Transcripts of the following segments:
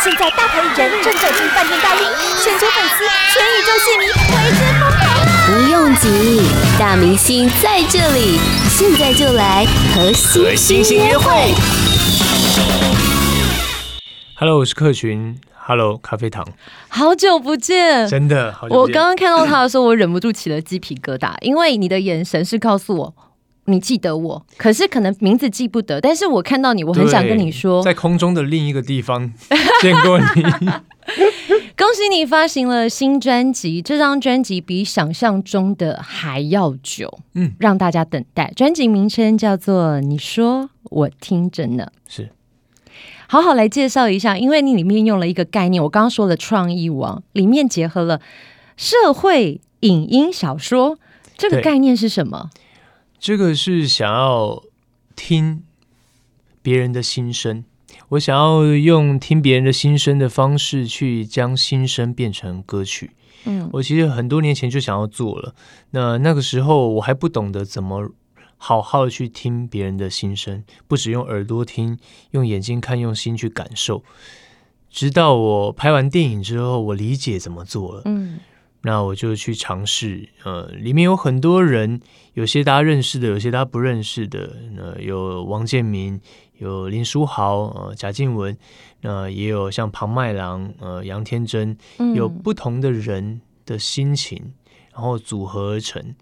现在大牌艺人正走进饭店大厅，全球粉丝、全宇宙戏迷为之疯狂啊！不用急，大明星在这里，现在就来和星星约会。Hello，我是克群。Hello，咖啡糖。好久不见，真的。好久不见。我刚刚看到他的时候，我忍不住起了鸡皮疙瘩，因为你的眼神是告诉我你记得我，可是可能名字记不得。但是我看到你，我很想跟你说，在空中的另一个地方 见过你。恭喜你发行了新专辑，这张专辑比想象中的还要久，嗯，让大家等待。专辑名称叫做《你说我听着呢》，是。好好来介绍一下，因为你里面用了一个概念，我刚刚说的创意网里面结合了社会影音小说，这个概念是什么？这个是想要听别人的心声，我想要用听别人的心声的方式去将心声变成歌曲。嗯，我其实很多年前就想要做了，那那个时候我还不懂得怎么。好好的去听别人的心声，不只用耳朵听，用眼睛看，用心去感受。直到我拍完电影之后，我理解怎么做了。嗯，那我就去尝试。呃，里面有很多人，有些大家认识的，有些大家不认识的。呃，有王建民，有林书豪，呃，贾静雯，那、呃、也有像庞麦郎，呃，杨天真，有不同的人的心情，然后组合而成。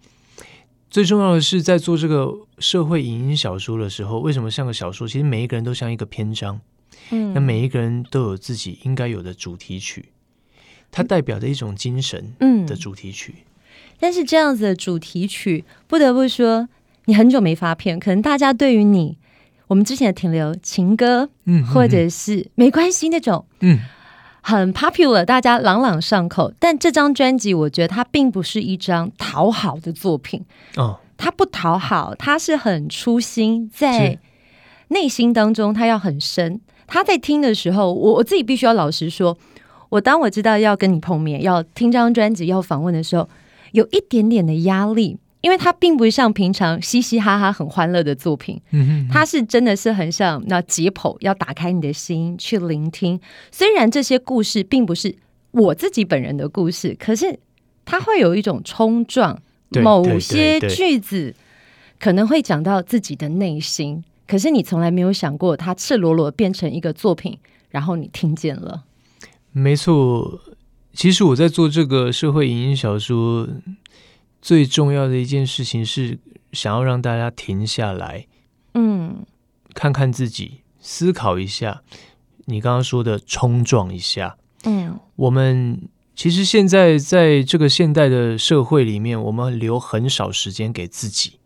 最重要的是，在做这个社会影音小说的时候，为什么像个小说？其实每一个人都像一个篇章，嗯，那每一个人都有自己应该有的主题曲，它代表着一种精神，嗯，的主题曲。但是这样子的主题曲，不得不说，你很久没发片，可能大家对于你，我们之前的停留情歌，嗯，或者是没关系那种，嗯。很 popular，大家朗朗上口。但这张专辑，我觉得它并不是一张讨好的作品。哦，它不讨好，它是很初心，在内心当中，它要很深。他在听的时候，我我自己必须要老实说，我当我知道要跟你碰面，要听这张专辑，要访问的时候，有一点点的压力。因为它并不像平常嘻嘻哈哈很欢乐的作品，嗯，它是真的是很像那解剖，要打开你的心去聆听。虽然这些故事并不是我自己本人的故事，可是它会有一种冲撞，某些句子可能会讲到自己的内心，可是你从来没有想过，它赤裸裸变成一个作品，然后你听见了。没错，其实我在做这个社会影音小说。最重要的一件事情是想要让大家停下来，嗯，看看自己，思考一下。你刚刚说的冲撞一下，嗯，我们其实现在在这个现代的社会里面，我们留很少时间给自己。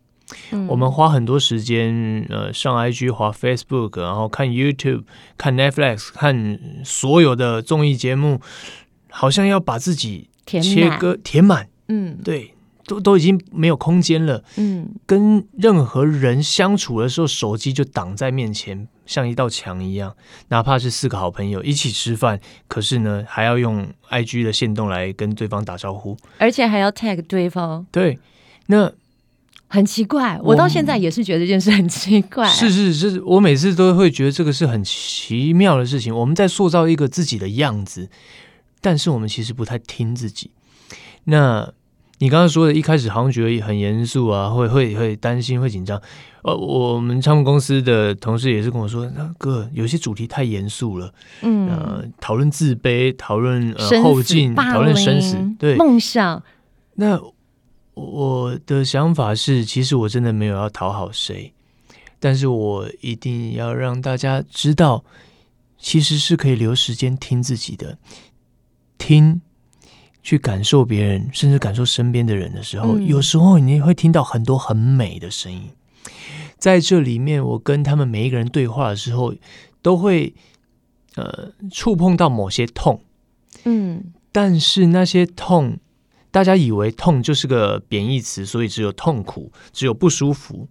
嗯，我们花很多时间，呃，上 IG、滑 Facebook，然后看 YouTube、看 Netflix、看所有的综艺节目，好像要把自己切割填满。嗯，对。都都已经没有空间了，嗯，跟任何人相处的时候，手机就挡在面前，像一道墙一样。哪怕是四个好朋友一起吃饭，可是呢，还要用 IG 的线动来跟对方打招呼，而且还要 tag 对方。对，那很奇怪，我到现在也是觉得这件事很奇怪。是是是，我每次都会觉得这个是很奇妙的事情。我们在塑造一个自己的样子，但是我们其实不太听自己。那。你刚刚说的，一开始好像觉得很严肃啊，会 会会担心，会紧张。呃，我们唱片公司的同事也是跟我说，那哥有些主题太严肃了，嗯，呃，讨论自卑，讨论呃后进，讨论生死，对，梦想。那我的想法是，其实我真的没有要讨好谁，但是我一定要让大家知道，其实是可以留时间听自己的，听。去感受别人，甚至感受身边的人的时候，嗯，有时候你会听到很多很美的声音。在这里面，我跟他们每一个人对话的时候，都会呃触碰到某些痛。嗯，但是那些痛，大家以为痛就是个贬义词，所以只有痛苦，只有不舒服。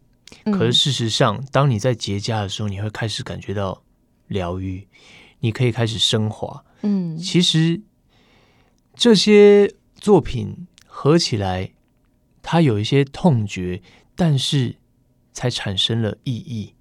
可是事实上，当你在结痂的时候，你会开始感觉到疗愈，你可以开始升华。嗯，其实。这些作品合起来，它有一些痛觉，但是才产生了意义。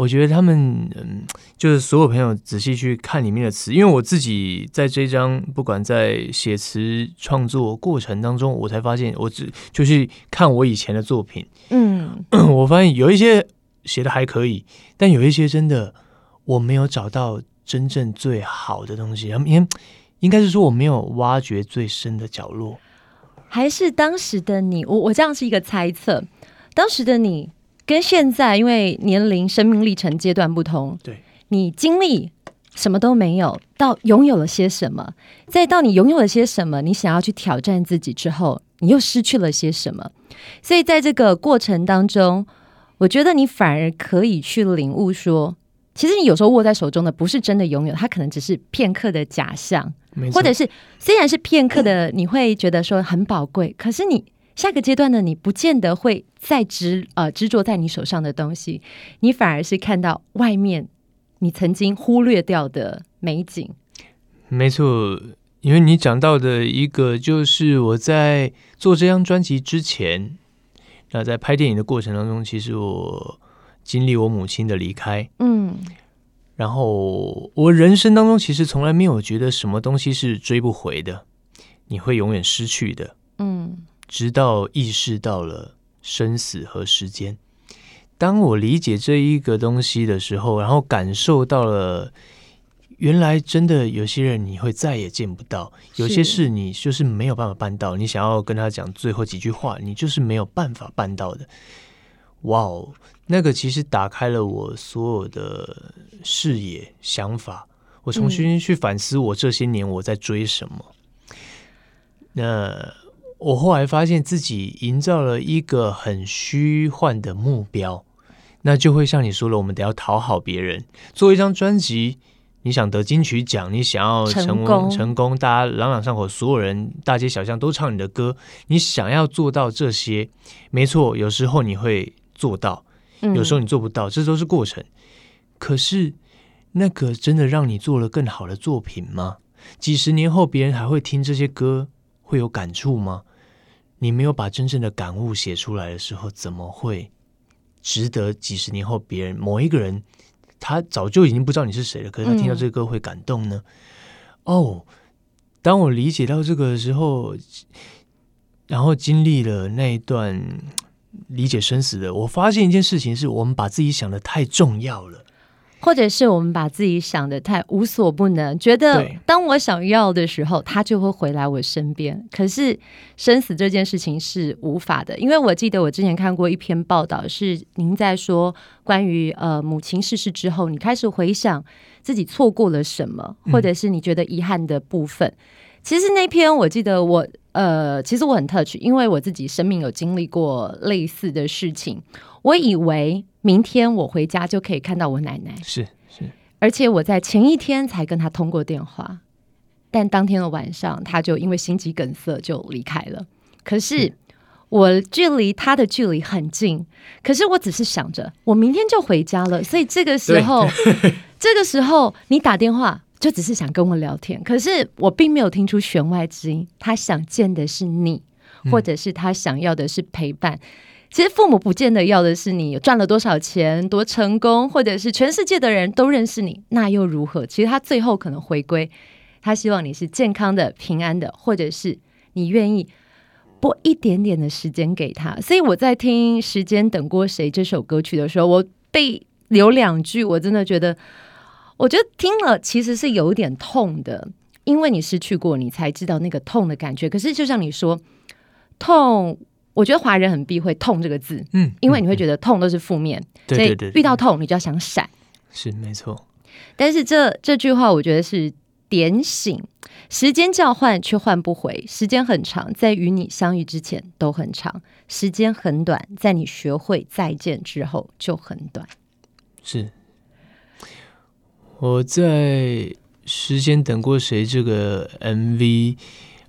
我觉得他们嗯，就是所有朋友仔细去看里面的词，因为我自己在这张不管在写词创作过程当中，我才发现，我只就是看我以前的作品，嗯，我发现有一些写的还可以，但有一些真的我没有找到真正最好的东西，因为应该是说我没有挖掘最深的角落，还是当时的你，我我这样是一个猜测，当时的你。跟现在，因为年龄、生命历程阶段不同，对，你经历什么都没有，到拥有了些什么，再到你拥有了些什么，你想要去挑战自己之后，你又失去了些什么。所以在这个过程当中，我觉得你反而可以去领悟说，其实你有时候握在手中的不是真的拥有，它可能只是片刻的假象，或者是虽然是片刻的，你会觉得说很宝贵，可是你。下个阶段呢你，不见得会再执呃执着在你手上的东西，你反而是看到外面你曾经忽略掉的美景。没错，因为你讲到的一个，就是我在做这张专辑之前，那在拍电影的过程当中，其实我经历我母亲的离开，嗯，然后我人生当中其实从来没有觉得什么东西是追不回的，你会永远失去的，嗯。直到意识到了生死和时间，当我理解这一个东西的时候，然后感受到了，原来真的有些人你会再也见不到，有些事你就是没有办法办到。你想要跟他讲最后几句话，你就是没有办法办到的。哇哦，那个其实打开了我所有的视野、想法，我重新去反思我这些年我在追什么。嗯、那。我后来发现自己营造了一个很虚幻的目标，那就会像你说了，我们得要讨好别人。做一张专辑，你想得金曲奖，你想要成功，成功，大家朗朗上口，所有人大街小巷都唱你的歌，你想要做到这些，没错，有时候你会做到，有时候你做不到，这都是过程。可是，那个真的让你做了更好的作品吗？几十年后，别人还会听这些歌，会有感触吗？你没有把真正的感悟写出来的时候，怎么会值得几十年后别人某一个人，他早就已经不知道你是谁了，可是他听到这个歌会感动呢？哦、当我理解到这个的时候，然后经历了那一段理解生死的，我发现一件事情是我们把自己想的太重要了。或者是我们把自己想的太无所不能，觉得当我想要的时候，他就会回来我身边。可是生死这件事情是无法的，因为我记得我之前看过一篇报道，是您在说关于呃母亲逝世之后，你开始回想自己错过了什么，或者是你觉得遗憾的部分。嗯、其实那篇我记得我呃，其实我很 touch，因为我自己生命有经历过类似的事情，我以为。明天我回家就可以看到我奶奶，是是，而且我在前一天才跟她通过电话，但当天的晚上，她就因为心肌梗塞就离开了。可是我距离他的距离很近，可是我只是想着我明天就回家了，所以这个时候，这个时候你打电话就只是想跟我聊天，可是我并没有听出弦外之音，他想见的是你，或者是他想要的是陪伴。嗯其实父母不见得要的是你赚了多少钱、多成功，或者是全世界的人都认识你，那又如何？其实他最后可能回归，他希望你是健康的、平安的，或者是你愿意拨一点点的时间给他。所以我在听《时间等过谁》这首歌曲的时候，我被留两句，我真的觉得，我觉得听了其实是有点痛的，因为你失去过，你才知道那个痛的感觉。可是就像你说，痛。我觉得华人很避讳“痛”这个字，嗯，因为你会觉得痛都是负面，对对对，所以遇到痛你就要想闪，是没错。但是这这句话我觉得是点醒：时间叫唤却换不回，时间很长，在与你相遇之前都很长；时间很短，在你学会再见之后就很短。是我在时间等过谁这个 MV。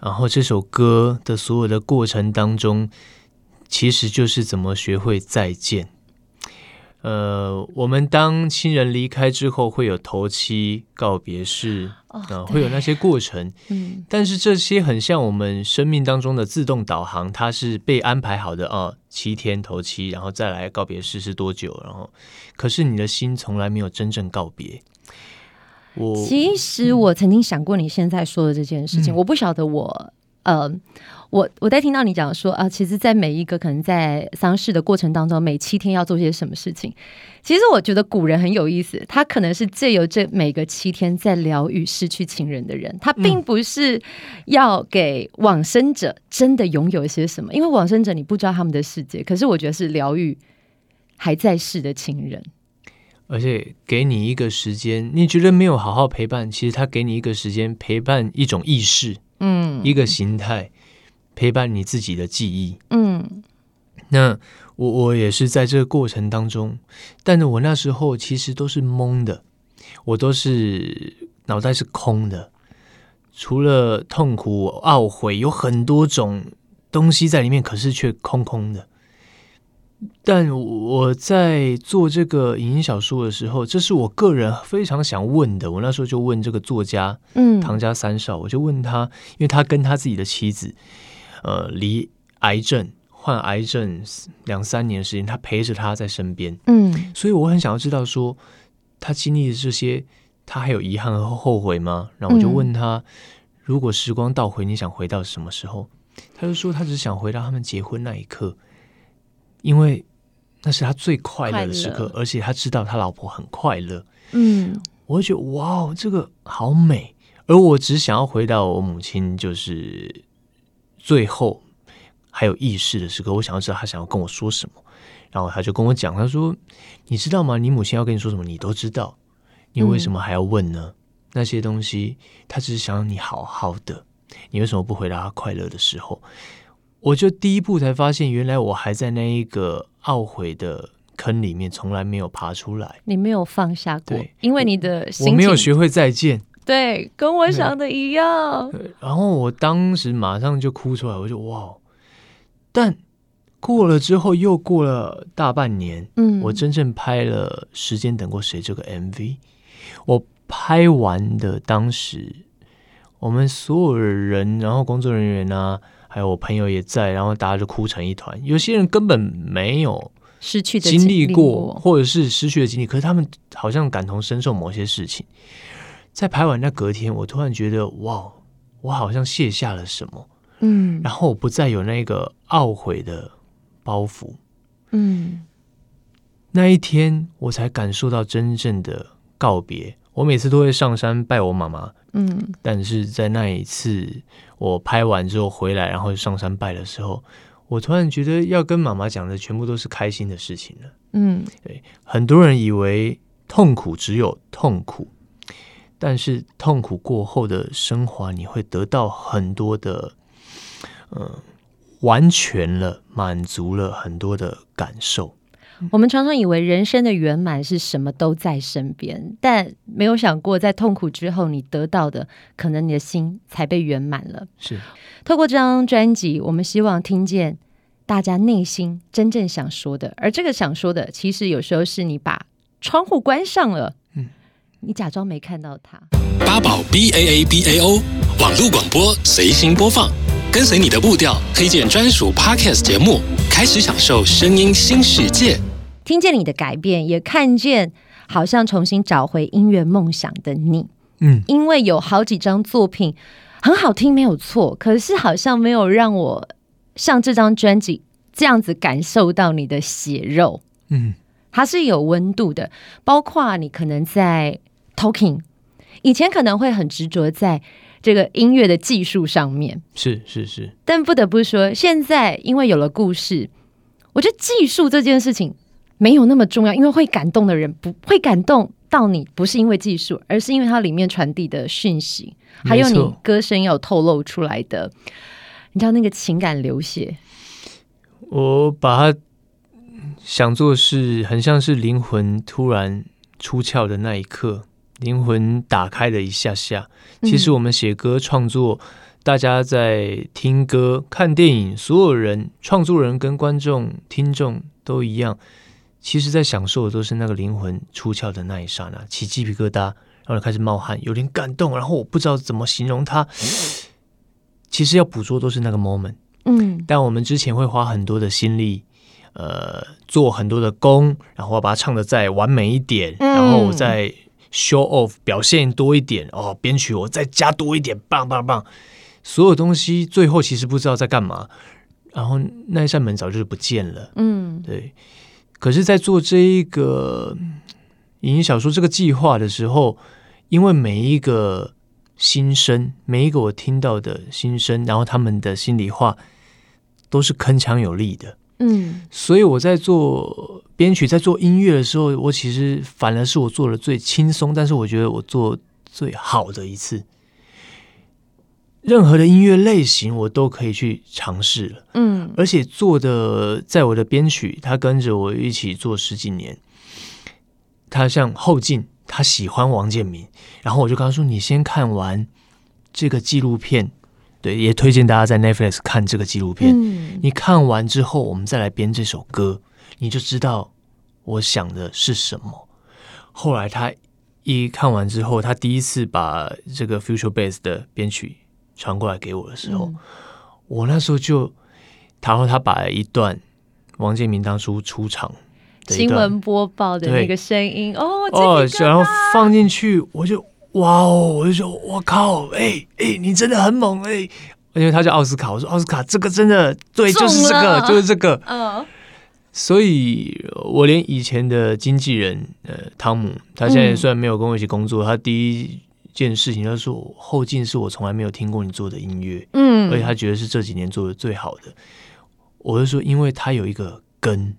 然后这首歌的所有的过程当中，其实就是怎么学会再见。呃，我们当亲人离开之后，会有头七告别式啊、呃，会有那些过程。嗯，但是这些很像我们生命当中的自动导航，它是被安排好的啊、呃，七天头七，然后再来告别式是多久？然后，可是你的心从来没有真正告别。我其实我曾经想过你现在说的这件事情，嗯、我不晓得我呃。我我在听到你讲说啊，其实，在每一个可能在丧事的过程当中，每七天要做些什么事情。其实我觉得古人很有意思，他可能是借由这每个七天在疗愈失去情人的人，他并不是要给往生者真的拥有一些什么，因为往生者你不知道他们的世界。可是我觉得是疗愈还在世的情人，而且给你一个时间，你觉得没有好好陪伴，其实他给你一个时间陪伴一种意识，嗯，一个形态。陪伴你自己的记忆，嗯，那我我也是在这个过程当中，但是我那时候其实都是懵的，我都是脑袋是空的，除了痛苦、懊悔，有很多种东西在里面，可是却空空的。但我在做这个影音小说的时候，这是我个人非常想问的。我那时候就问这个作家，嗯，唐家三少，我就问他，因为他跟他自己的妻子。呃，离癌症患癌症两三年的时间，他陪着他在身边，嗯，所以我很想要知道说，他经历的这些，他还有遗憾和后悔吗？然后我就问他，嗯、如果时光倒回，你想回到什么时候？他就说，他只想回到他们结婚那一刻，因为那是他最快乐的时刻，而且他知道他老婆很快乐，嗯，我就觉得哇，这个好美，而我只想要回到我母亲，就是。最后还有意识的时刻，我想要知道他想要跟我说什么，然后他就跟我讲，他说：“你知道吗？你母亲要跟你说什么，你都知道，你为什么还要问呢？嗯、那些东西，他只是想让你好好的，你为什么不回答他快乐的时候？”我就第一步才发现，原来我还在那一个懊悔的坑里面，从来没有爬出来。你没有放下过，因为你的心我没有学会再见。对，跟我想 的一样。然后我当时马上就哭出来，我就哇！但过了之后，又过了大半年，嗯，我真正拍了《时间等过谁》这个 MV。我拍完的当时，我们所有的人，然后工作人员啊，还有我朋友也在，然后大家就哭成一团。有些人根本没有失去经历过，或者是失去的经历，可是他们好像感同身受某些事情。在拍完那隔天，我突然觉得哇，我好像卸下了什么，嗯，然后我不再有那个懊悔的包袱，嗯，那一天我才感受到真正的告别。我每次都会上山拜我妈妈，嗯，但是在那一次我拍完之后回来，然后上山拜的时候，我突然觉得要跟妈妈讲的全部都是开心的事情了，嗯，对，很多人以为痛苦只有痛苦。但是痛苦过后的升华，你会得到很多的，嗯、呃，完全了，满足了很多的感受。我们常常以为人生的圆满是什么都在身边，但没有想过，在痛苦之后，你得到的可能你的心才被圆满了。是，透过这张专辑，我们希望听见大家内心真正想说的，而这个想说的，其实有时候是你把窗户关上了。你假装没看到他。八宝 B A A B A O 网络广播随心播放，跟随你的步调，推荐专属 Podcast 节目，开始享受声音新世界。听见你的改变，也看见好像重新找回音乐梦想的你。嗯，因为有好几张作品很好听，没有错，可是好像没有让我像这张专辑这样子感受到你的血肉。嗯，它是有温度的，包括你可能在。Talking，以前可能会很执着在这个音乐的技术上面，是是是，但不得不说，现在因为有了故事，我觉得技术这件事情没有那么重要，因为会感动的人不会感动到你，不是因为技术，而是因为它里面传递的讯息，还有你歌声要透露出来的，你知道那个情感流血。我把它想做是很像是灵魂突然出窍的那一刻。灵魂打开了一下下，其实我们写歌创作，嗯、大家在听歌、看电影，所有人创作人跟观众、听众都一样，其实在享受的都是那个灵魂出窍的那一刹那，起鸡皮疙瘩，然后开始冒汗，有点感动，然后我不知道怎么形容它。其实要捕捉都是那个 moment，嗯，但我们之前会花很多的心力，呃，做很多的功，然后把它唱的再完美一点，嗯、然后我再 show off 表现多一点，哦，编曲我再加多一点，棒棒棒，所有东西最后其实不知道在干嘛，然后那一扇门早就是不见了，嗯，对。可是，在做这一个影音小说这个计划的时候，因为每一个心声，每一个我听到的心声，然后他们的心里话都是铿锵有力的，嗯，所以我在做编曲、在做音乐的时候，我其实反而是我做的最轻松，但是我觉得我做最好的一次。任何的音乐类型我都可以去尝试了，嗯，而且做的在我的编曲，他跟着我一起做十几年。他像后进，他喜欢王建民，然后我就跟他说：“你先看完这个纪录片，对，也推荐大家在 Netflix 看这个纪录片。嗯，你看完之后，我们再来编这首歌，你就知道我想的是什么。”后来他一看完之后，他第一次把这个 Future Bass 的编曲。传过来给我的时候，嗯、我那时候就，然后他把一段王建民当初出场新闻播报的那个声音哦哦，然后放进去，我就哇哦，我就说我靠，哎、欸、哎、欸，你真的很猛哎、欸，因为他叫奥斯卡，我说奥斯卡这个真的对，就是这个就是这个，嗯，所以我连以前的经纪人呃汤姆，他现在虽然没有跟我一起工作，嗯、他第一。件事情，他说后劲是我从来没有听过你做的音乐，嗯，而且他觉得是这几年做的最好的。我就说，因为他有一个根，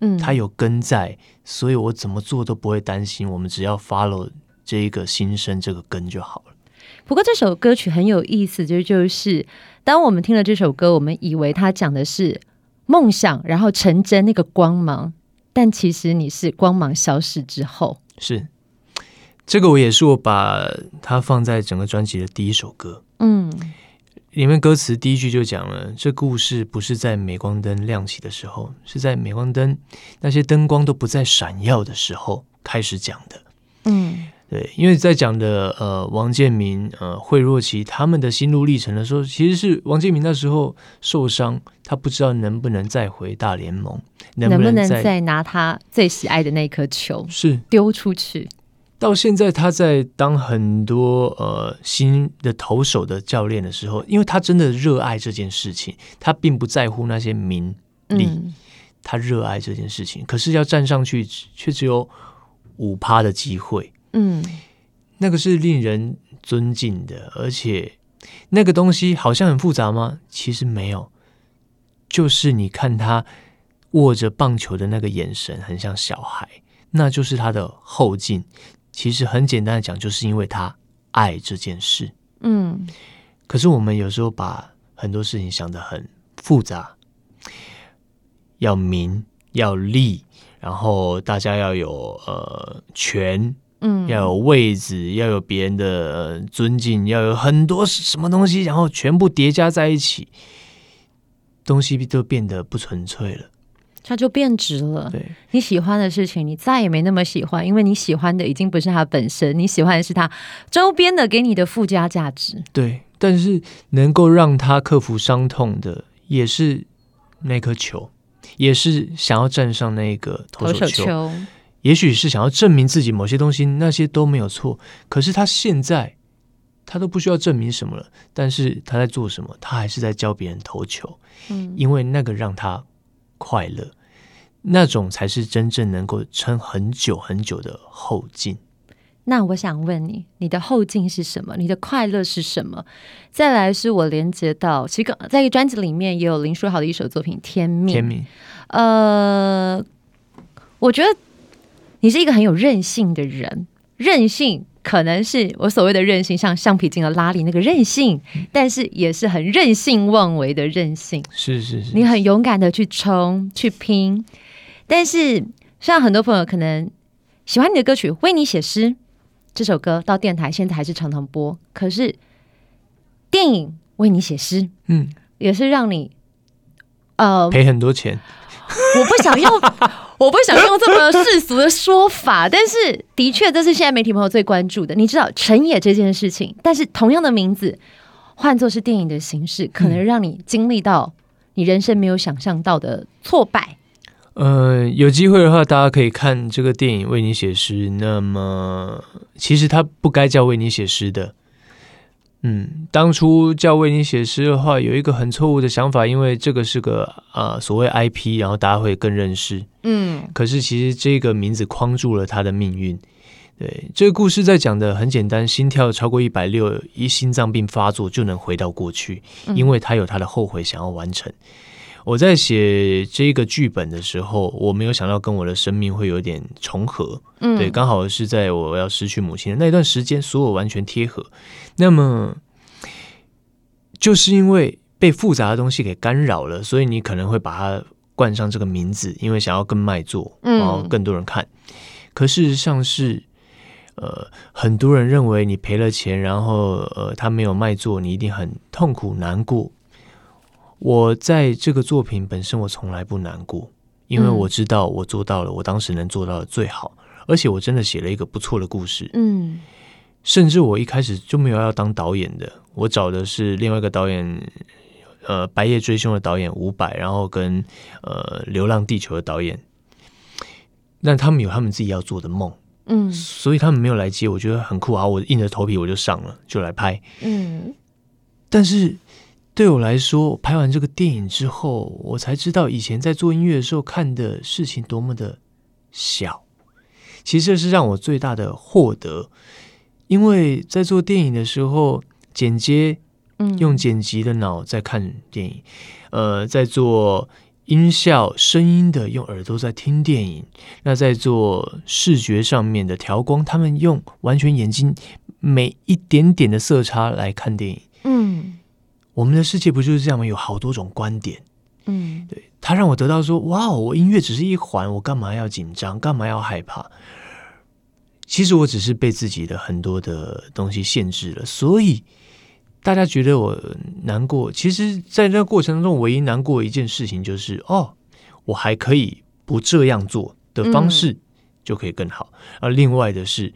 嗯，他有根在，所以我怎么做都不会担心。我们只要 follow 这一个新生，这个根就好了。不过这首歌曲很有意思，就就是当我们听了这首歌，我们以为它讲的是梦想，然后成真那个光芒，但其实你是光芒消失之后，是。这个我也是我把它放在整个专辑的第一首歌，嗯，里面歌词第一句就讲了，这故事不是在镁光灯亮起的时候，是在镁光灯那些灯光都不再闪耀的时候开始讲的，嗯，对，因为在讲的呃王建民呃惠若琪他们的心路历程的时候，其实是王建民那时候受伤，他不知道能不能再回大联盟，能不能再，拿他最喜爱的那颗球是丢出去。到现在，他在当很多呃新的投手的教练的时候，因为他真的热爱这件事情，他并不在乎那些名利，嗯、他热爱这件事情。可是要站上去，却只有五趴的机会。嗯，那个是令人尊敬的，而且那个东西好像很复杂吗？其实没有，就是你看他握着棒球的那个眼神，很像小孩，那就是他的后劲。其实很简单的讲，就是因为他爱这件事。嗯，可是我们有时候把很多事情想得很复杂，要名要利，然后大家要有呃权，嗯，要有位置，要有别人的尊敬，要有很多什么东西，然后全部叠加在一起，东西都变得不纯粹了。它就变质了。对，你喜欢的事情，你再也没那么喜欢，因为你喜欢的已经不是它本身，你喜欢的是它周边的给你的附加价值。对，但是能够让他克服伤痛的，也是那颗球，也是想要站上那个投手球。投手球也许是想要证明自己某些东西，那些都没有错。可是他现在，他都不需要证明什么了。但是他在做什么？他还是在教别人投球。嗯，因为那个让他。快乐，那种才是真正能够撑很久很久的后劲。那我想问你，你的后劲是什么？你的快乐是什么？再来是我连接到，其实在一个专辑里面也有林书豪的一首作品《天命》。天命。呃，我觉得你是一个很有韧性的人，韧性。可能是我所谓的韧性，像橡皮筋的拉力那个韧性，但是也是很任性妄为的韧性。是是是，你很勇敢的去冲去拼。但是像很多朋友可能喜欢你的歌曲《为你写诗》这首歌，到电台现在还是常常播。可是电影《为你写诗》，嗯，也是让你呃赔很多钱。我不想用。我不想用这么世俗的说法，但是的确这是现在媒体朋友最关注的。你知道成也这件事情，但是同样的名字换作是电影的形式，可能让你经历到你人生没有想象到的挫败。呃，有机会的话，大家可以看这个电影《为你写诗》。那么，其实它不该叫《为你写诗》的。嗯，当初叫为你写诗的话，有一个很错误的想法，因为这个是个啊、呃、所谓 IP，然后大家会更认识。嗯，可是其实这个名字框住了他的命运。对，这个故事在讲的很简单，心跳超过一百六，一心脏病发作就能回到过去，因为他有他的后悔想要完成。我在写这个剧本的时候，我没有想到跟我的生命会有点重合。嗯，对，刚好是在我要失去母亲的那段时间，所有完全贴合。那么，就是因为被复杂的东西给干扰了，所以你可能会把它冠上这个名字，因为想要更卖座，然后更多人看。嗯，可事实上是，呃，很多人认为你赔了钱，然后呃，他没有卖座，你一定很痛苦难过。我在这个作品本身，我从来不难过，因为我知道我做到了我当时能做到的最好，而且我真的写了一个不错的故事。嗯，甚至我一开始就没有要当导演的，我找的是另外一个导演，呃，《白夜追凶》的导演伍佰，然后跟呃《流浪地球》的导演，那他们有他们自己要做的梦，嗯，所以他们没有来接，我觉得很酷啊，我硬着头皮我就上了，就来拍，嗯，但是。对我来说，拍完这个电影之后，我才知道以前在做音乐的时候看的事情多么的小。其实这是让我最大的获得，因为在做电影的时候，剪接，用剪辑的脑在看电影，呃，在做音效、声音的用耳朵在听电影。那在做视觉上面的调光，他们用完全眼睛每一点点的色差来看电影。嗯。我们的世界不就是这样吗？有好多种观点，嗯，对，他让我得到说，哇，我音乐只是一环，我干嘛要紧张，干嘛要害怕？其实我只是被自己的很多的东西限制了，所以大家觉得我难过。其实，在那个过程当中，唯一难过的一件事情就是，哦，我还可以不这样做的方式就可以更好。而另外的是，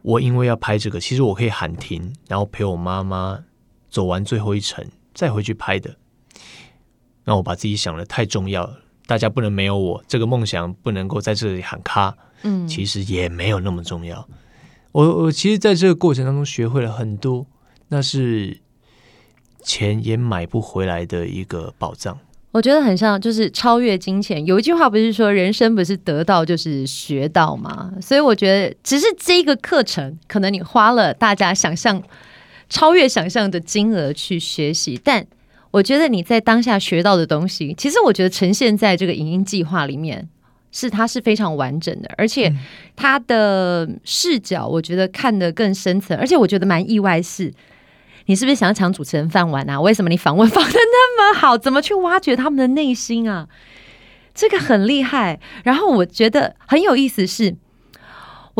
我因为要拍这个，其实我可以喊停，然后陪我妈妈。走完最后一程再回去拍的，那我把自己想的太重要了，大家不能没有我，这个梦想不能够在这里喊卡，嗯，其实也没有那么重要。我我其实在这个过程当中学会了很多，那是钱也买不回来的一个宝藏。我觉得很像，就是超越金钱。有一句话不是说人生不是得到就是学到吗？所以我觉得，只是这个课程，可能你花了大家想象。超越想象的金额去学习，但我觉得你在当下学到的东西，其实我觉得呈现在这个影音计划里面，是它是非常完整的，而且它的视角，我觉得看得更深层，而且我觉得蛮意外是，你是不是想要抢主持人饭碗啊？为什么你访问访的那么好？怎么去挖掘他们的内心啊？这个很厉害。然后我觉得很有意思是。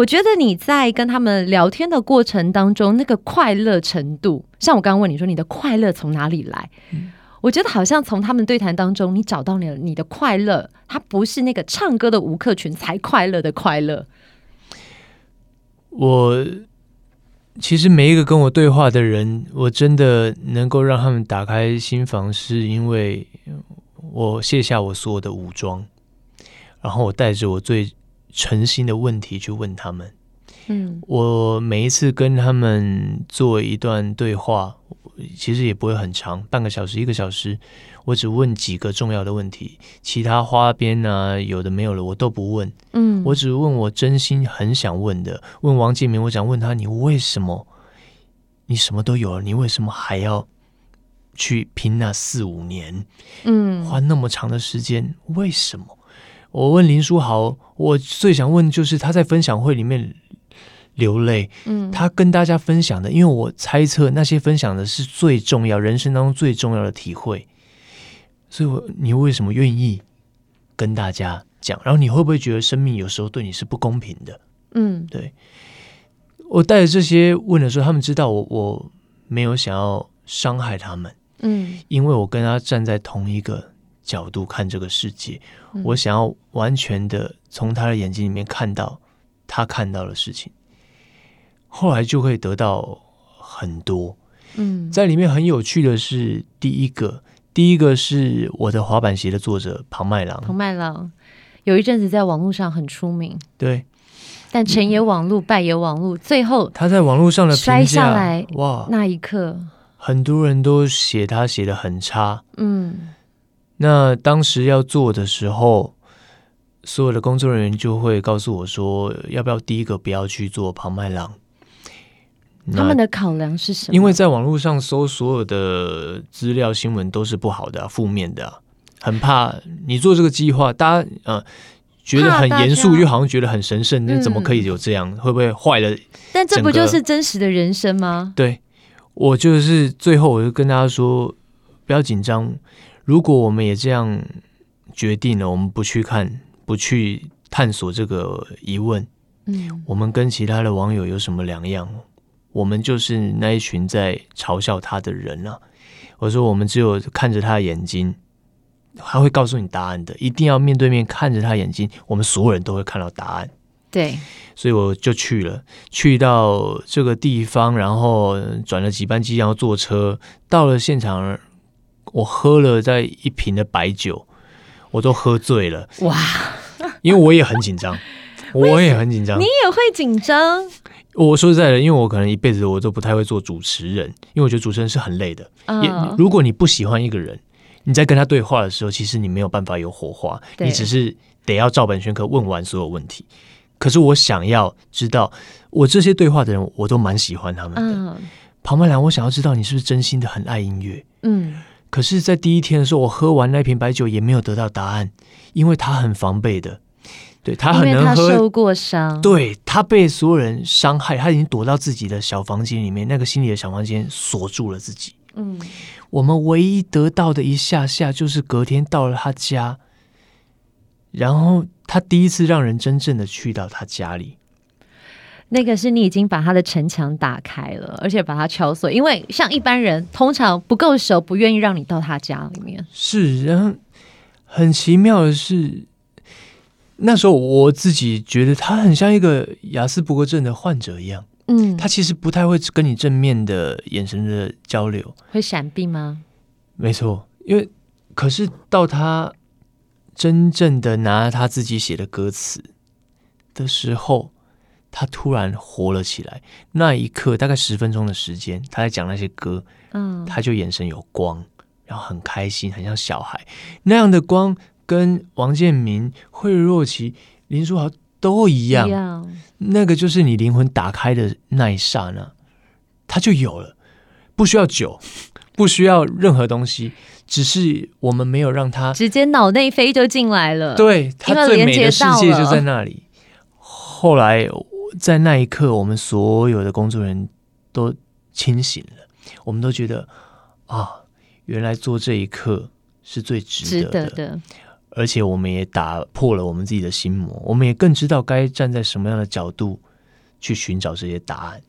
我觉得你在跟他们聊天的过程当中，那个快乐程度，像我刚刚问你说，你的快乐从哪里来？嗯，我觉得好像从他们对谈当中，你找到了你的快乐，它不是那个唱歌的吴克群才快乐的快乐。我其实每一个跟我对话的人，我真的能够让他们打开心房，是因为我卸下我所有的武装，然后我带着我最。诚心的问题去问他们，嗯，我每一次跟他们做一段对话，其实也不会很长，半个小时、一个小时，我只问几个重要的问题，其他花边啊，有的没有了，我都不问，嗯，我只问我真心很想问的。问王建民，我想问他，你为什么，你什么都有了，你为什么还要去拼那四五年，嗯，花那么长的时间，为什么？我问林书豪，我最想问就是他在分享会里面流泪，嗯，他跟大家分享的，因为我猜测那些分享的是最重要人生当中最重要的体会，所以我，你为什么愿意跟大家讲？然后你会不会觉得生命有时候对你是不公平的？嗯，对，我带着这些问的时候，他们知道我我没有想要伤害他们，嗯，因为我跟他站在同一个。角度看这个世界，嗯、我想要完全的从他的眼睛里面看到他看到的事情，后来就会得到很多。嗯，在里面很有趣的是，第一个，第一个是我的滑板鞋的作者庞麦郎。庞麦郎有一阵子在网络上很出名，对，但成也网络，败也网络，最后他在网络上的摔下来，哇，那一刻，很多人都写他写的很差，嗯，那当时要做的时候，所有的工作人员就会告诉我说，要不要第一个不要去做庞麦郎。他们的考量是什么？因为在网络上搜所有的资料新闻都是不好的、啊、负面的、啊，很怕你做这个计划，大家呃觉得很严肃，又好像觉得很神圣，你怎么可以有这样？嗯、会不会坏了？但这不就是真实的人生吗？对，我就是最后我就跟大家说，不要紧张。如果我们也这样决定了，我们不去看，不去探索这个疑问，嗯，我们跟其他的网友有什么两样？我们就是那一群在嘲笑他的人啊！我说，我们只有看着他的眼睛，他会告诉你答案的。一定要面对面看着他的眼睛，我们所有人都会看到答案。对，所以我就去了，去到这个地方，然后转了几班机，然后坐车到了现场。我喝了在一瓶的白酒，我都喝醉了。哇！因为我也很紧张，我也很紧张，你也会紧张。我说实在的，因为我可能一辈子我都不太会做主持人，因为我觉得主持人是很累的。Uh, 也如果你不喜欢一个人，你在跟他对话的时候，其实你没有办法有火花，你只是得要照本宣科问完所有问题。可是我想要知道，我这些对话的人，我都蛮喜欢他们的。Uh, 庞麦郎，我想要知道你是不是真心的很爱音乐。嗯，可是，在第一天的时候，我喝完那瓶白酒也没有得到答案，因为他很防备的。对，他很能喝，他受过伤，对，他被所有人伤害，他已经躲到自己的小房间里面，那个心里的小房间锁住了自己。嗯，我们唯一得到的一下下，就是隔天到了他家，然后他第一次让人真正的去到他家里。那个是你已经把他的城墙打开了，而且把他敲碎，因为像一般人通常不够熟，不愿意让你到他家里面。是，然后很奇妙的是。那时候我自己觉得他很像一个雅斯伯格症的患者一样，嗯，他其实不太会跟你正面的眼神的交流，会闪避吗？没错，因为可是到他真正的拿他自己写的歌词的时候，他突然活了起来。那一刻大概十分钟的时间，他在讲那些歌，嗯，他就眼神有光，然后很开心，很像小孩那样的光。跟王建民、惠若琪、林书豪都一样，一样，那个就是你灵魂打开的那一刹那，他就有了，不需要酒，不需要任何东西，只是我们没有让他直接脑内飞就进来了。对，他最美的世界就在那里。后来在那一刻，我们所有的工作人员都清醒了，我们都觉得啊，原来做这一刻是最值得的。值得的。而且我们也打破了我们自己的心魔，我们也更知道该站在什么样的角度去寻找这些答案。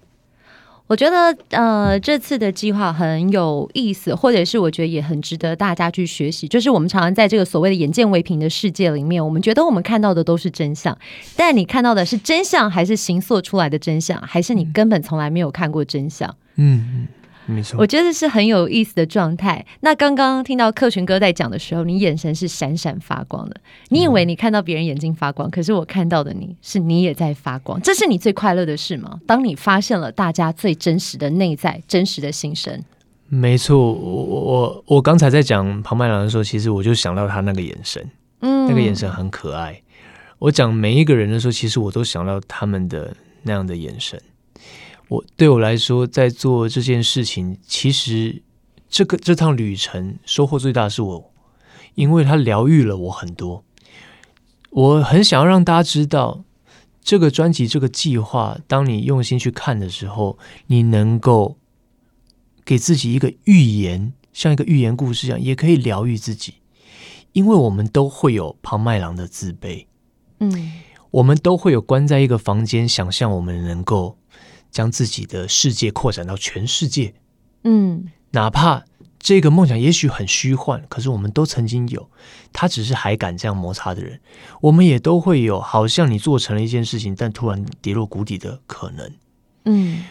我觉得，呃，这次的计划很有意思，或者是我觉得也很值得大家去学习。就是我们常常在这个所谓的眼见为凭的世界里面，我们觉得我们看到的都是真相，但你看到的是真相，还是形塑出来的真相，还是你根本从来没有看过真相？嗯嗯。没错，我觉得是很有意思的状态。那刚刚听到克群哥在讲的时候，你眼神是闪闪发光的。你以为你看到别人眼睛发光，嗯、可是我看到的你是你也在发光。这是你最快乐的事吗？当你发现了大家最真实的内在、真实的心声。没错，我我我刚才在讲庞麦郎的时候，其实我就想到他那个眼神，嗯，那个眼神很可爱。我讲每一个人的时候，其实我都想到他们的那样的眼神。我对我来说，在做这件事情，其实这个这趟旅程收获最大的是我，因为它疗愈了我很多。我很想要让大家知道，这个专辑、这个计划，当你用心去看的时候，你能够给自己一个预言，像一个寓言故事一样，也可以疗愈自己。因为我们都会有庞麦郎的自卑，嗯，我们都会有关在一个房间，想象我们能够。将自己的世界扩展到全世界，嗯，哪怕这个梦想也许很虚幻，可是我们都曾经有。他只是还敢这样摩擦的人，我们也都会有。好像你做成了一件事情，但突然跌落谷底的可能。嗯，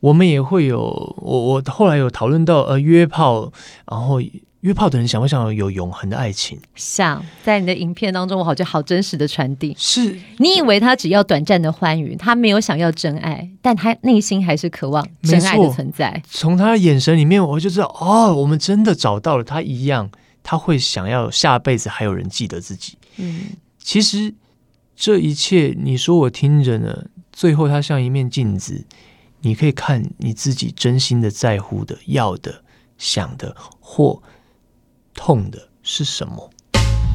我们也会有。我我后来有讨论到，呃，约炮，然后。约炮的人想不想有永恒的爱情？想，在你的影片当中，我好像好真实的传递。是你以为他只要短暂的欢愉，他没有想要真爱，但他内心还是渴望真爱的存在。从他的眼神里面，我就知道，哦，我们真的找到了他一样，他会想要下辈子还有人记得自己。嗯，其实这一切，你说我听着呢，最后他像一面镜子，你可以看你自己真心的在乎的、要的、想的或。痛的是什么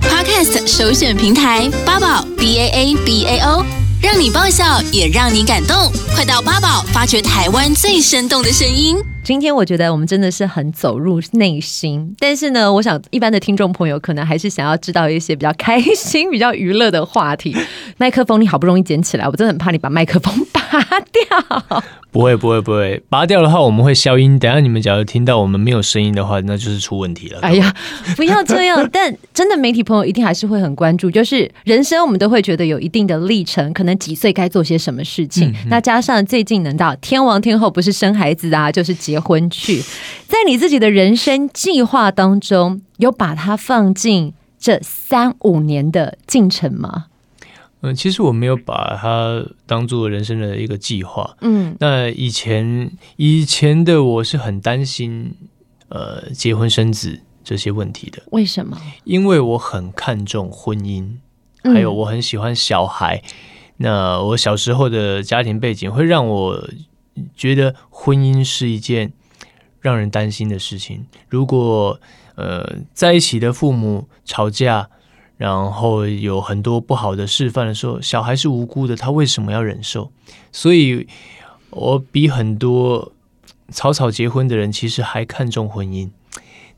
？Podcast 首选平台八宝 B A A B A O，让你爆笑也让你感动，快到八宝发掘台湾最生动的声音。今天我觉得我们真的是很走入内心，但是呢，我想一般的听众朋友可能还是想要知道一些比较开心、比较娱乐的话题。麦克风你好不容易捡起来，我真的很怕你把麦克风拔掉。不会不会不会，拔掉的话我们会消音。等下你们假如听到我们没有声音的话，那就是出问题了。哎呀，不要这样！但真的媒体朋友一定还是会很关注，就是人生我们都会觉得有一定的历程，可能几岁该做些什么事情。嗯嗯，那加上最近能到天王天后，不是生孩子啊，就是结婚去。在你自己的人生计划当中，有把它放进这三五年的进程吗？嗯，其实我没有把它当做人生的一个计划。嗯，那以前以前的我是很担心，呃，结婚生子这些问题的。为什么？因为我很看重婚姻，还有我很喜欢小孩。嗯，那我小时候的家庭背景会让我觉得婚姻是一件让人担心的事情。如果呃在一起的父母吵架。然后有很多不好的示范的时候，小孩是无辜的，他为什么要忍受？所以，我比很多草草结婚的人其实还看重婚姻。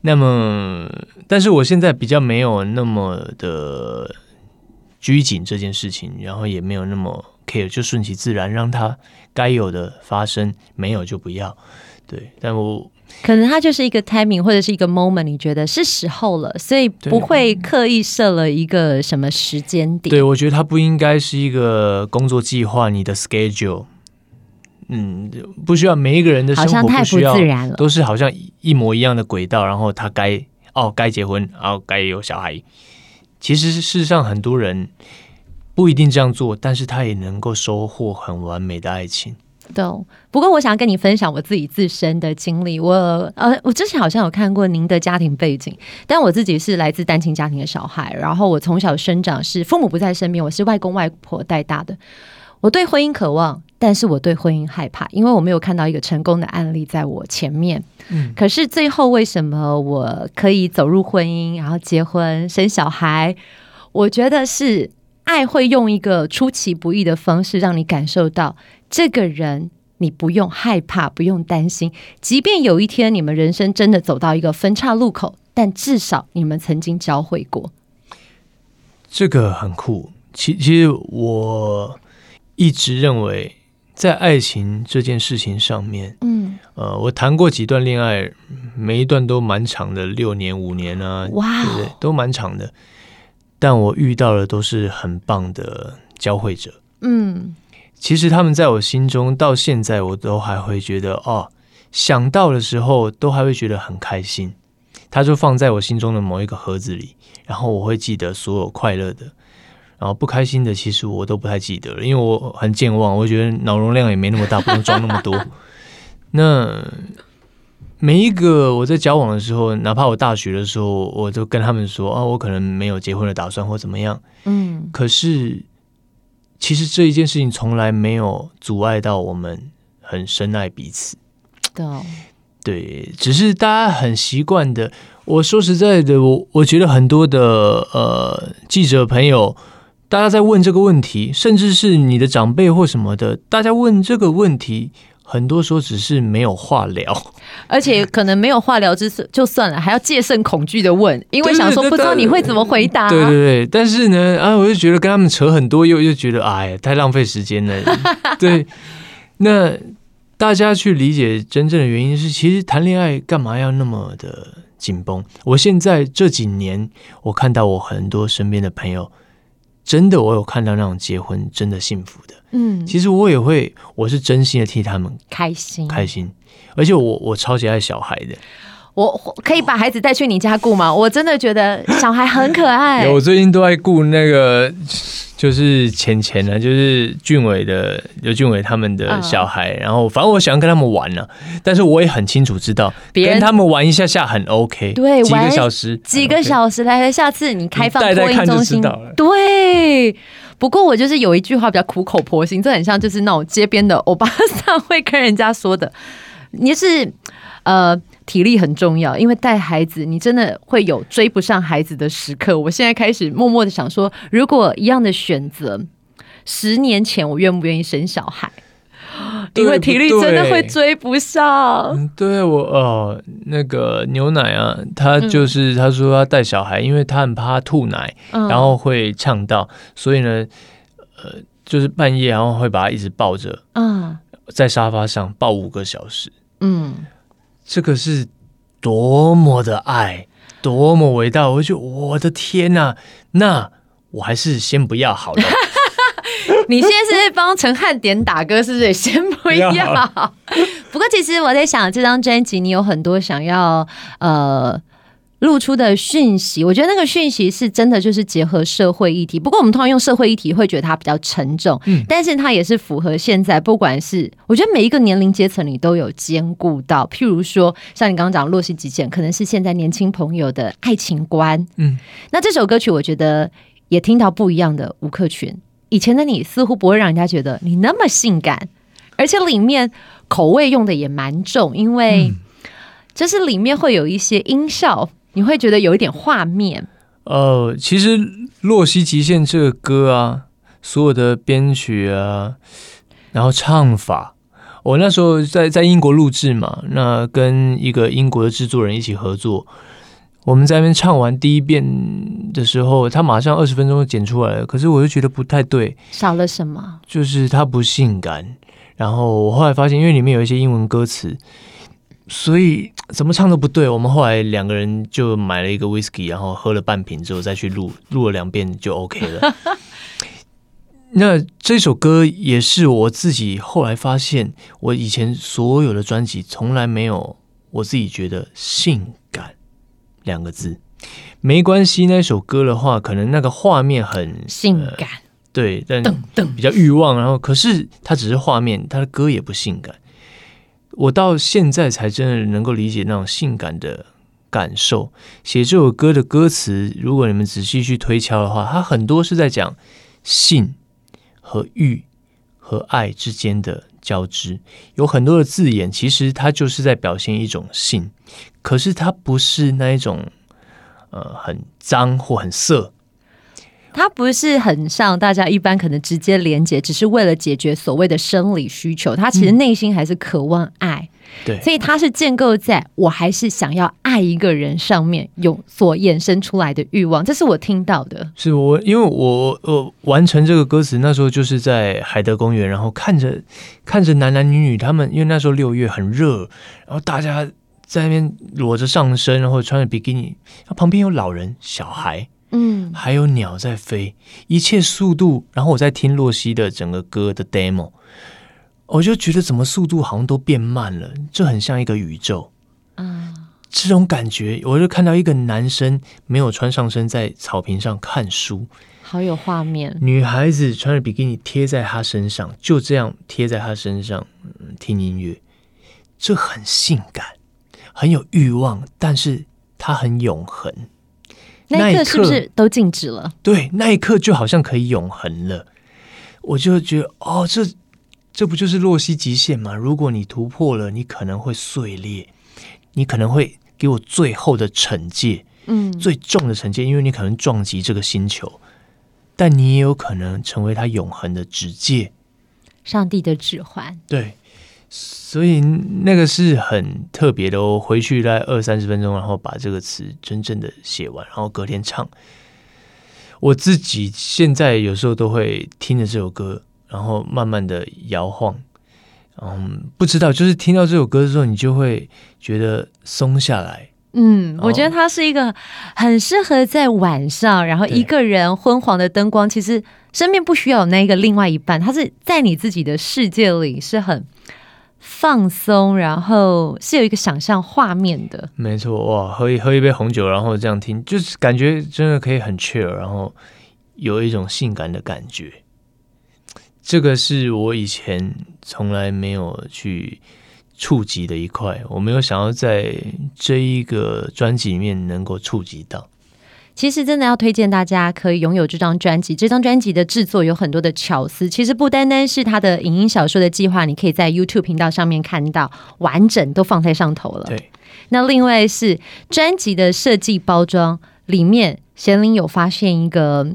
那么，但是我现在比较没有那么的拘谨这件事情，然后也没有那么 care，就顺其自然，让他该有的发生，没有就不要。对，但我。可能它就是一个 timing 或者是一个 moment，你觉得是时候了，所以不会刻意设了一个什么时间点。对，我觉得它不应该是一个工作计划，你的 schedule，嗯，不需要每一个人的生活不需要，好像太不自然，都是好像一模一样的轨道，然后他该哦该结婚，然后该有小孩。其实事实上很多人不一定这样做，但是他也能够收获很完美的爱情。对，不过我想要跟你分享我自己自身的经历。我呃，我之前好像有看过您的家庭背景，但我自己是来自单亲家庭的小孩，然后我从小生长是父母不在身边，我是外公外婆带大的。我对婚姻渴望，但是我对婚姻害怕，因为我没有看到一个成功的案例在我前面。嗯，可是最后为什么我可以走入婚姻，然后结婚生小孩？我觉得是爱会用一个出其不意的方式让你感受到。这个人，你不用害怕，不用担心。即便有一天你们人生真的走到一个分岔路口，但至少你们曾经交汇过。这个很酷。其其实我一直认为，在爱情这件事情上面，嗯，呃，我谈过几段恋爱，每一段都蛮长的，六年、五年啊，哇，对？都蛮长的。但我遇到的都是很棒的教会者，嗯。其实他们在我心中到现在，我都还会觉得哦，想到的时候都还会觉得很开心。他就放在我心中的某一个盒子里，然后我会记得所有快乐的，然后不开心的，其实我都不太记得了，因为我很健忘，我觉得脑容量也没那么大，不用装那么多。那每一个我在交往的时候，哪怕我大学的时候，我就跟他们说啊，我可能没有结婚的打算或怎么样。嗯，可是。其实这一件事情从来没有阻碍到我们很深爱彼此。对，对，只是大家很习惯的。我说实在的，我我觉得很多的呃记者朋友，大家在问这个问题，甚至是你的长辈或什么的，大家问这个问题。很多时候只是没有话聊，而且可能没有话聊，就就算了，还要戒慎恐惧的问，因为想说不知道你会怎么回答。对对对，但是呢，啊，我就觉得跟他们扯很多，又又觉得哎呀，太浪费时间了。对，那大家去理解真正的原因是，其实谈恋爱干嘛要那么的紧绷？我现在这几年，我看到我很多身边的朋友，真的我有看到那种结婚真的幸福的。嗯，其实我也会，我是真心的替他们开心开心，而且我我超级爱小孩的。我可以把孩子带去你家顾吗？我真的觉得小孩很可爱。我最近都在顾那个，就是钱钱呢，就是俊伟的刘俊伟他们的小孩。然后反正我想跟他们玩呢，但是我也很清楚知道，跟他们玩一下下很 OK。对，几个小时，几个小时来来，下次你开放托婴中心。对。不过我就是有一句话比较苦口婆心，这很像就是那种街边的欧巴桑会跟人家说的，你是呃。体力很重要，因为带孩子，你真的会有追不上孩子的时刻。我现在开始默默的想说，如果一样的选择，十年前我愿不愿意生小孩？因为体力真的会追不上。对我哦，那个牛奶啊，他就是他说他带小孩，因为他很怕吐奶，然后会呛到，所以呢，呃，就是半夜然后会把他一直抱着，嗯，在沙发上抱五个小时，嗯。这个是多么的爱，多么伟大！我就我的天呐，那我还是先不要好了。你现在是在帮陈汉典打歌，是不是？先不要。不过，其实我在想，这张专辑你有很多想要呃。露出的讯息，我觉得那个讯息是真的，就是结合社会议题。不过我们通常用社会议题会觉得它比较沉重，嗯，但是它也是符合现在，不管是我觉得每一个年龄阶层你都有兼顾到。譬如说，像你刚刚讲《洛希极限》，可能是现在年轻朋友的爱情观，嗯。那这首歌曲，我觉得也听到不一样的吴克群。以前的你似乎不会让人家觉得你那么性感，而且里面口味用的也蛮重，因为就是里面会有一些音效。你会觉得有一点画面。呃，其实《洛希极限》这个歌啊，所有的编曲啊，然后唱法，我那时候在在英国录制嘛，那跟一个英国的制作人一起合作，我们在那边唱完第一遍的时候，他马上二十分钟就剪出来了，可是我就觉得不太对，少了什么？就是它不性感。然后我后来发现，因为里面有一些英文歌词。所以怎么唱都不对。我们后来两个人就买了一个 whisky，然后喝了半瓶之后再去录，录了两遍就 OK 了。那这首歌也是我自己后来发现，我以前所有的专辑从来没有我自己觉得性感两个字。没关系，那首歌的话，可能那个画面很性感，呃，对，但比较欲望。然后可是它只是画面，它的歌也不性感。我到现在才真的能够理解那种性感的感受。写这首歌的歌词，如果你们仔细去推敲的话，它很多是在讲性和欲和爱之间的交织，有很多的字眼，其实它就是在表现一种性，可是它不是那一种呃很脏或很色。它不是很像大家一般可能直接连接，只是为了解决所谓的生理需求。他其实内心还是渴望爱，对、嗯，所以它是建构在我还是想要爱一个人上面有所衍生出来的欲望。这是我听到的。是我因为我我完成这个歌词那时候就是在海德公园，然后看着看着男男女女他们，因为那时候六月很热，然后大家在那边裸着上身，然后穿着比基尼，旁边有老人小孩。嗯，还有鸟在飞，一切速度。然后我在听洛西的整个歌的 demo，我就觉得怎么速度好像都变慢了，这很像一个宇宙。嗯，这种感觉，我就看到一个男生没有穿上身，在草坪上看书，好有画面。女孩子穿着比基尼贴在他身上，就这样贴在他身上，嗯，听音乐，这很性感，很有欲望，但是它很永恒。那一刻是不是都静止了？对，那一刻就好像可以永恒了。我就觉得，哦，这这不就是洛希极限吗？如果你突破了，你可能会碎裂，你可能会给我最后的惩戒，嗯，最重的惩戒，因为你可能撞击这个星球，但你也有可能成为它永恒的指戒，上帝的指环，对。所以那个是很特别的，我回去大概二三十分钟，然后把这个词真正的写完，然后隔天唱。我自己现在有时候都会听着这首歌，然后慢慢的摇晃，嗯，不知道，就是听到这首歌的时候，你就会觉得松下来。嗯，我觉得它是一个很适合在晚上，然后一个人昏黄的灯光，其实身边不需要有那个另外一半，它是在你自己的世界里是很放松，然后是有一个想象画面的。没错，哇，喝一喝一杯红酒，然后这样听，就是感觉真的可以很 chill，然后有一种性感的感觉。这个是我以前从来没有去。触及的一块，我没有想要在这一个专辑里面能够触及到。其实真的要推荐大家可以拥有这张专辑。这张专辑的制作有很多的巧思，其实不单单是他的影音小说的计划，你可以在 YouTube 频道上面看到完整都放在上头了。对，那另外是专辑的设计包装里面，贤玲有发现一个，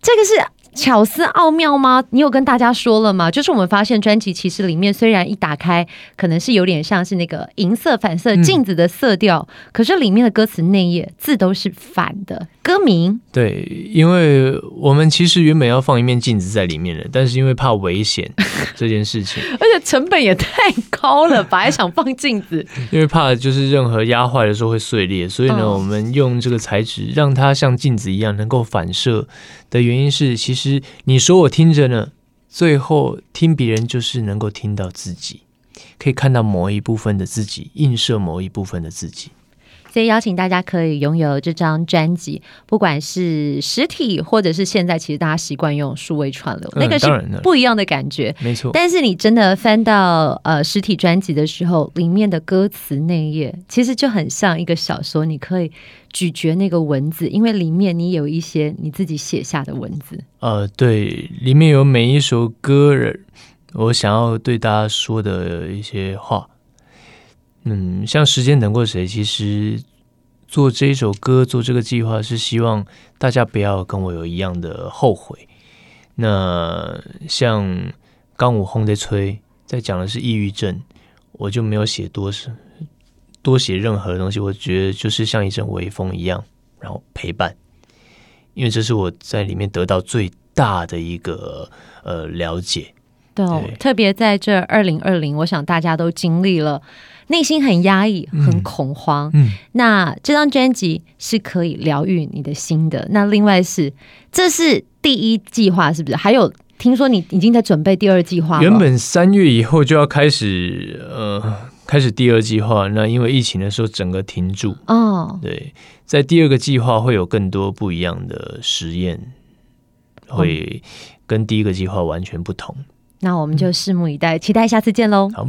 这个是。巧思奥妙吗？你有跟大家说了吗？就是我们发现专辑其实里面虽然一打开可能是有点像是那个银色反射镜子的色调，嗯、可是里面的歌词内页字都是反的。歌名对，因为我们其实原本要放一面镜子在里面的，但是因为怕危险 这件事情，而且成本也太高了吧，还想放镜子，因为怕就是任何压坏的时候会碎裂，所以呢，哦、我们用这个材质让它像镜子一样能够反射的原因是，其实你说我听着呢，最后听别人就是能够听到自己，可以看到某一部分的自己，映射某一部分的自己。所以邀请大家可以拥有这张专辑，不管是实体或者是现在，其实大家习惯用数位串流，那个是不一样的感觉，没错。但是你真的翻到呃实体专辑的时候，里面的歌词内页其实就很像一个小说，你可以咀嚼那个文字，因为里面你有一些你自己写下的文字。呃，对，里面有每一首歌，我想要对大家说的一些话。嗯，像时间等过谁，其实做这一首歌，做这个计划是希望大家不要跟我有一样的后悔。那像刚武轰的吹，在讲的是抑郁症，我就没有写多是多写任何东西。我觉得就是像一阵微风一样，然后陪伴，因为这是我在里面得到最大的一个呃了解。对，对特别在这二零二零，我想大家都经历了。内心很压抑，很恐慌。嗯，嗯，那这张专辑是可以疗愈你的心的。那另外是，这是第一计划，是不是？还有听说你已经在准备第二计划了。原本三月以后就要开始，呃，开始第二计划。那因为疫情的时候，整个停住。哦，对，在第二个计划会有更多不一样的实验，会跟第一个计划完全不同。那我们就拭目以待，期待下次见喽。好。